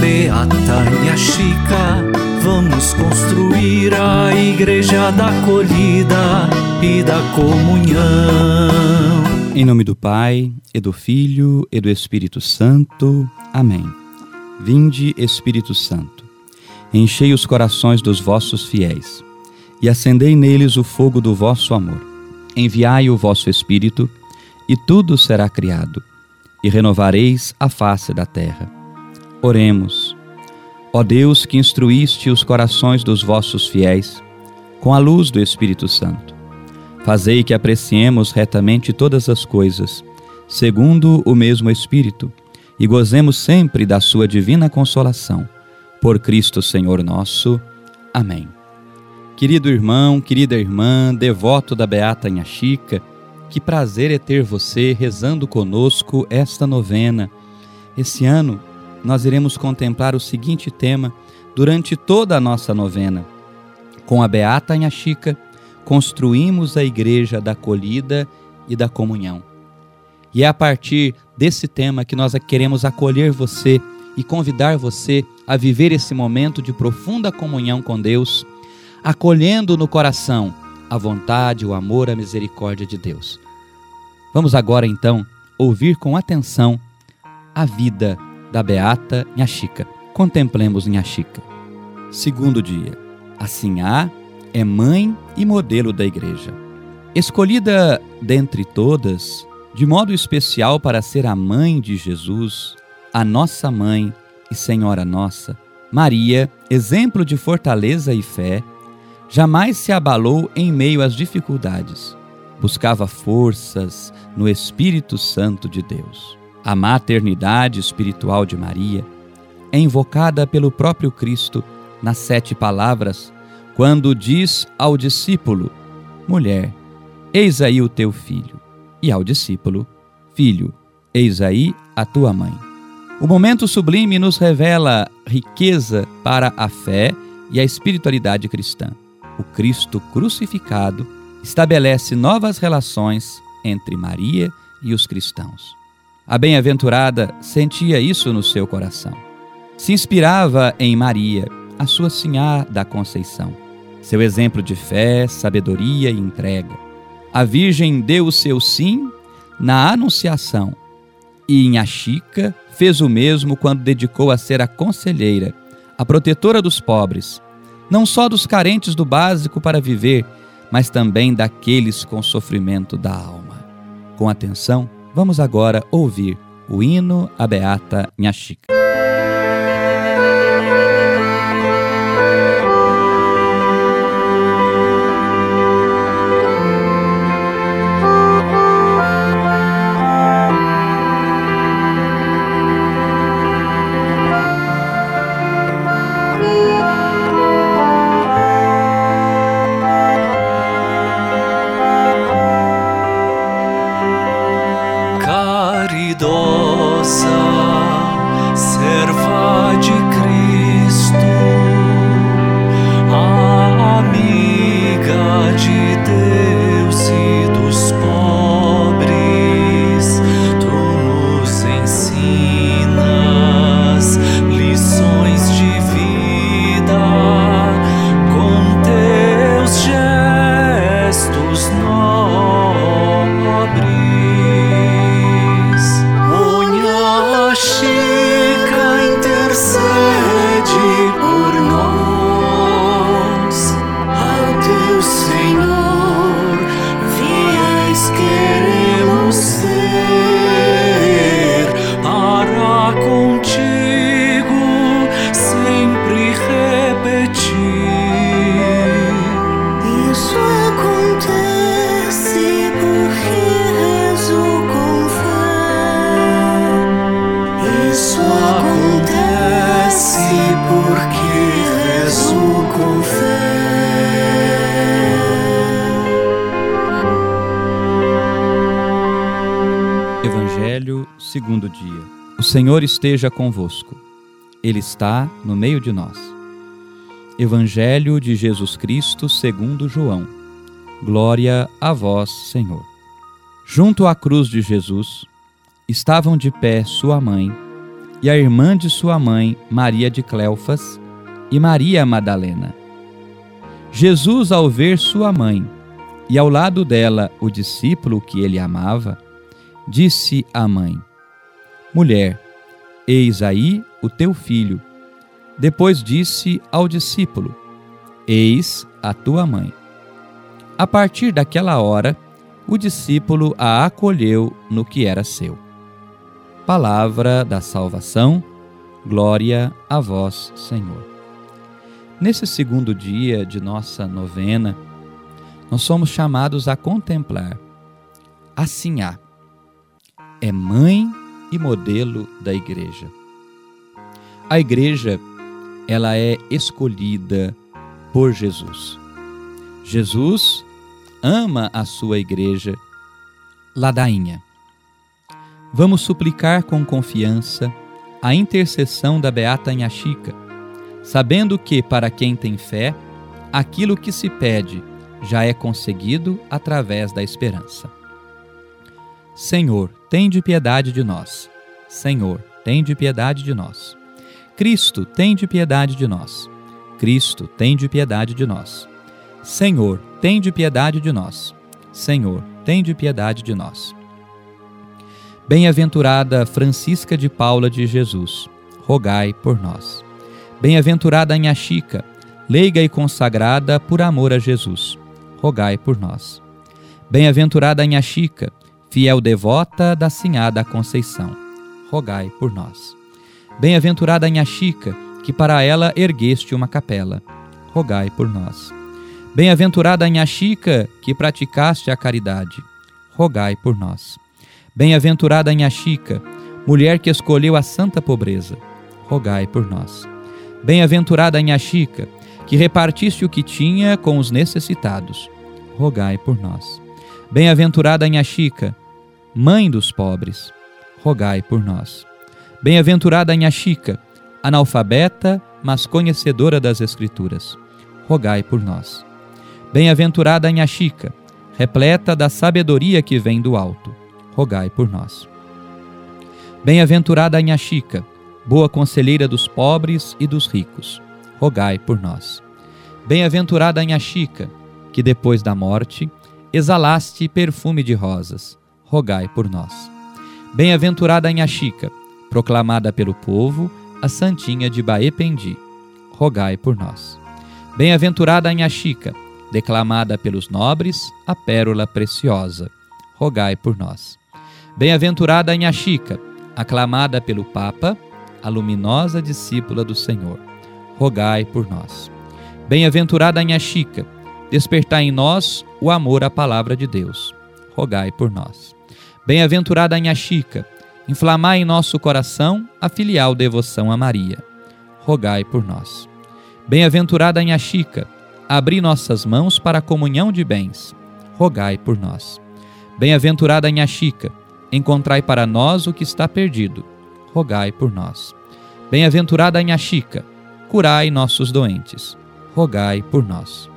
Beata Minha Chica, vamos construir a igreja da acolhida e da comunhão. Em nome do Pai, e do Filho, e do Espírito Santo. Amém. Vinde, Espírito Santo, enchei os corações dos vossos fiéis e acendei neles o fogo do vosso amor. Enviai o vosso Espírito, e tudo será criado, e renovareis a face da terra. Oremos. Ó Deus, que instruíste os corações dos vossos fiéis com a luz do Espírito Santo, fazei que apreciemos retamente todas as coisas, segundo o mesmo Espírito, e gozemos sempre da sua divina consolação. Por Cristo Senhor nosso. Amém. Querido irmão, querida irmã, devoto da Beata Chica, que prazer é ter você rezando conosco esta novena. Esse ano nós iremos contemplar o seguinte tema durante toda a nossa novena. Com a Beata Chica, construímos a igreja da acolhida e da comunhão. E é a partir desse tema que nós queremos acolher você e convidar você a viver esse momento de profunda comunhão com Deus, acolhendo no coração a vontade, o amor, a misericórdia de Deus. Vamos agora então ouvir com atenção a vida da Beata Chica. Contemplemos Chica. Segundo dia. Assim há é mãe e modelo da igreja. Escolhida dentre todas, de modo especial para ser a mãe de Jesus, a nossa mãe e Senhora nossa, Maria, exemplo de fortaleza e fé, jamais se abalou em meio às dificuldades. Buscava forças no Espírito Santo de Deus. A maternidade espiritual de Maria é invocada pelo próprio Cristo nas sete palavras, quando diz ao discípulo: Mulher, eis aí o teu filho, e ao discípulo: Filho, eis aí a tua mãe. O momento sublime nos revela riqueza para a fé e a espiritualidade cristã. O Cristo crucificado estabelece novas relações entre Maria e os cristãos. A bem-aventurada sentia isso no seu coração. Se inspirava em Maria, a sua Sinhá da Conceição, seu exemplo de fé, sabedoria e entrega. A Virgem deu o seu sim na Anunciação e em Achica fez o mesmo quando dedicou a ser a conselheira, a protetora dos pobres, não só dos carentes do básico para viver, mas também daqueles com sofrimento da alma. Com atenção, Vamos agora ouvir o hino à Beata Chica. Segundo dia. O Senhor esteja convosco. Ele está no meio de nós. Evangelho de Jesus Cristo, segundo João. Glória a vós, Senhor. Junto à cruz de Jesus estavam de pé sua mãe, e a irmã de sua mãe, Maria de Cleofas, e Maria Madalena. Jesus, ao ver sua mãe e ao lado dela o discípulo que ele amava, disse à mãe: Mulher, eis aí o teu filho. Depois disse ao discípulo: Eis a tua mãe. A partir daquela hora, o discípulo a acolheu no que era seu. Palavra da salvação, glória a vós, Senhor. Nesse segundo dia de nossa novena, nós somos chamados a contemplar a Sinhá. É mãe e modelo da igreja. A igreja, ela é escolhida por Jesus. Jesus ama a sua igreja, ladainha. Vamos suplicar com confiança a intercessão da Beata Inhaxica, sabendo que, para quem tem fé, aquilo que se pede já é conseguido através da esperança. Senhor, tende piedade de nós. Senhor, tende piedade de nós. Cristo, tende piedade de nós. Cristo, tende piedade de nós. Senhor, tende piedade de nós. Senhor, tende piedade de nós. Bem-aventurada Francisca de Paula de Jesus, rogai por nós. Bem-aventurada Anha Chica, leiga e consagrada por amor a Jesus, rogai por nós. Bem-aventurada Anha Chica, fiel devota da Sinhada Conceição, rogai por nós. Bem-aventurada Anha Chica, que para ela ergueste uma capela, rogai por nós. Bem-aventurada Anha Chica, que praticaste a caridade, rogai por nós. Bem-aventurada Anha Chica, mulher que escolheu a santa pobreza, rogai por nós. Bem-aventurada Anha Chica, que repartiste o que tinha com os necessitados, rogai por nós. Bem-aventurada Anha Chica, mãe dos pobres, rogai por nós. Bem-aventurada Anha Chica, analfabeta, mas conhecedora das Escrituras, rogai por nós. Bem-aventurada Anha Chica, repleta da sabedoria que vem do alto, rogai por nós. Bem-aventurada Anha Chica, boa conselheira dos pobres e dos ricos, rogai por nós. Bem-aventurada Anha Chica, que depois da morte exalaste perfume de rosas, rogai por nós. Bem-aventurada Anha Chica, proclamada pelo povo, a Santinha de Baependi, rogai por nós. Bem-aventurada Anha Chica, declamada pelos nobres, a pérola preciosa, rogai por nós. Bem-aventurada Anha Chica, aclamada pelo Papa, a luminosa discípula do Senhor, rogai por nós. Bem-aventurada Anha Chica, despertai em nós o amor à palavra de Deus, rogai por nós. Bem-aventurada Anha Chica, inflamai em nosso coração a filial devoção a Maria, rogai por nós. Bem-aventurada Anha Chica, abri nossas mãos para a comunhão de bens, rogai por nós. Bem-aventurada Anha Chica, encontrai para nós o que está perdido, rogai por nós. Bem-aventurada Anha Chica, curai nossos doentes, rogai por nós.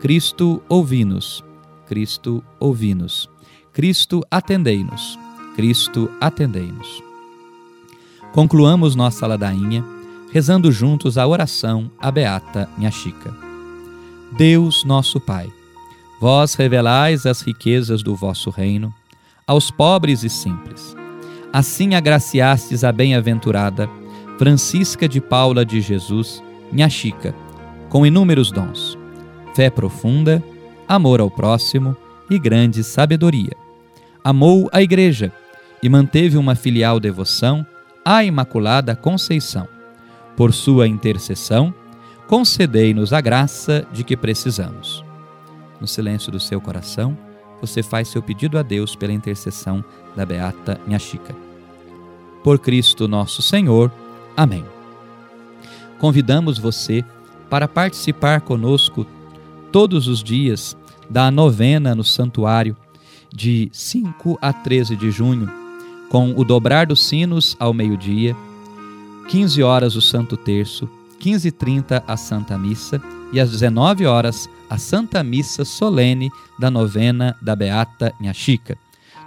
Cristo, ouvi-nos. Cristo, ouvi-nos. Cristo, atendei-nos. Cristo, atendei-nos. Concluamos nossa ladainha rezando juntos a oração à Beata Minha Chica. Deus, nosso Pai, vós revelais as riquezas do vosso reino aos pobres e simples. Assim agraciastes a bem-aventurada Francisca de Paula de Jesus, Minha Chica, com inúmeros dons, fé profunda, amor ao próximo e grande sabedoria. Amou a Igreja e manteve uma filial devoção à Imaculada Conceição. Por sua intercessão, concedei-nos a graça de que precisamos. No silêncio do seu coração, você faz seu pedido a Deus pela intercessão da Beata Minha Chica. Por Cristo nosso Senhor. Amém. Convidamos você para participar conosco todos os dias da novena no santuário de 5 a 13 de junho, com o dobrar dos sinos ao meio-dia, 15 horas o Santo Terço, 15h30 a Santa Missa e às 19 horas a Santa Missa solene da novena da Beata Inha Chica.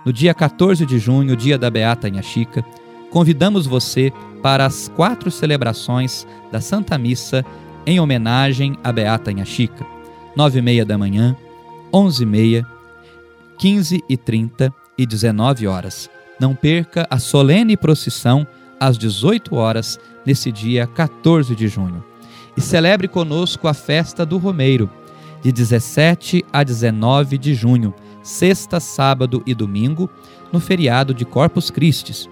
No dia 14 de junho, dia da Beata Inha Chica, convidamos você para as quatro celebrações da Santa Missa em homenagem à Beata Inhaxica. Nove e meia da manhã, onze e meia, quinze e trinta e dezenove horas. Não perca a solene procissão às 18 horas, nesse dia 14 de junho. E celebre conosco a festa do Romeiro, de 17 a 19 de junho, sexta, sábado e domingo, no feriado de Corpus Christi.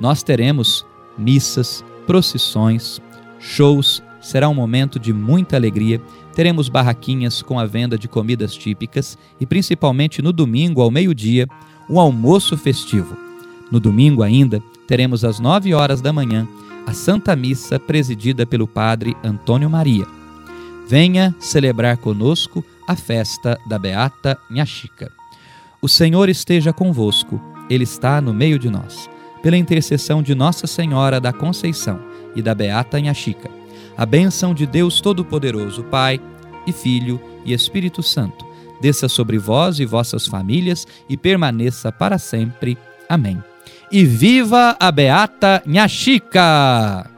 Nós teremos missas, procissões, shows, será um momento de muita alegria. Teremos barraquinhas com a venda de comidas típicas e, principalmente no domingo, ao meio-dia, um almoço festivo. No domingo ainda, teremos às nove horas da manhã a Santa Missa presidida pelo Padre Antônio Maria. Venha celebrar conosco a festa da Beata Nhaxica. O Senhor esteja convosco, Ele está no meio de nós. Pela intercessão de Nossa Senhora da Conceição e da Beata Nhaxica, a bênção de Deus Todo-Poderoso, Pai e Filho e Espírito Santo, desça sobre vós e vossas famílias e permaneça para sempre. Amém. E viva a Beata Nhaxica!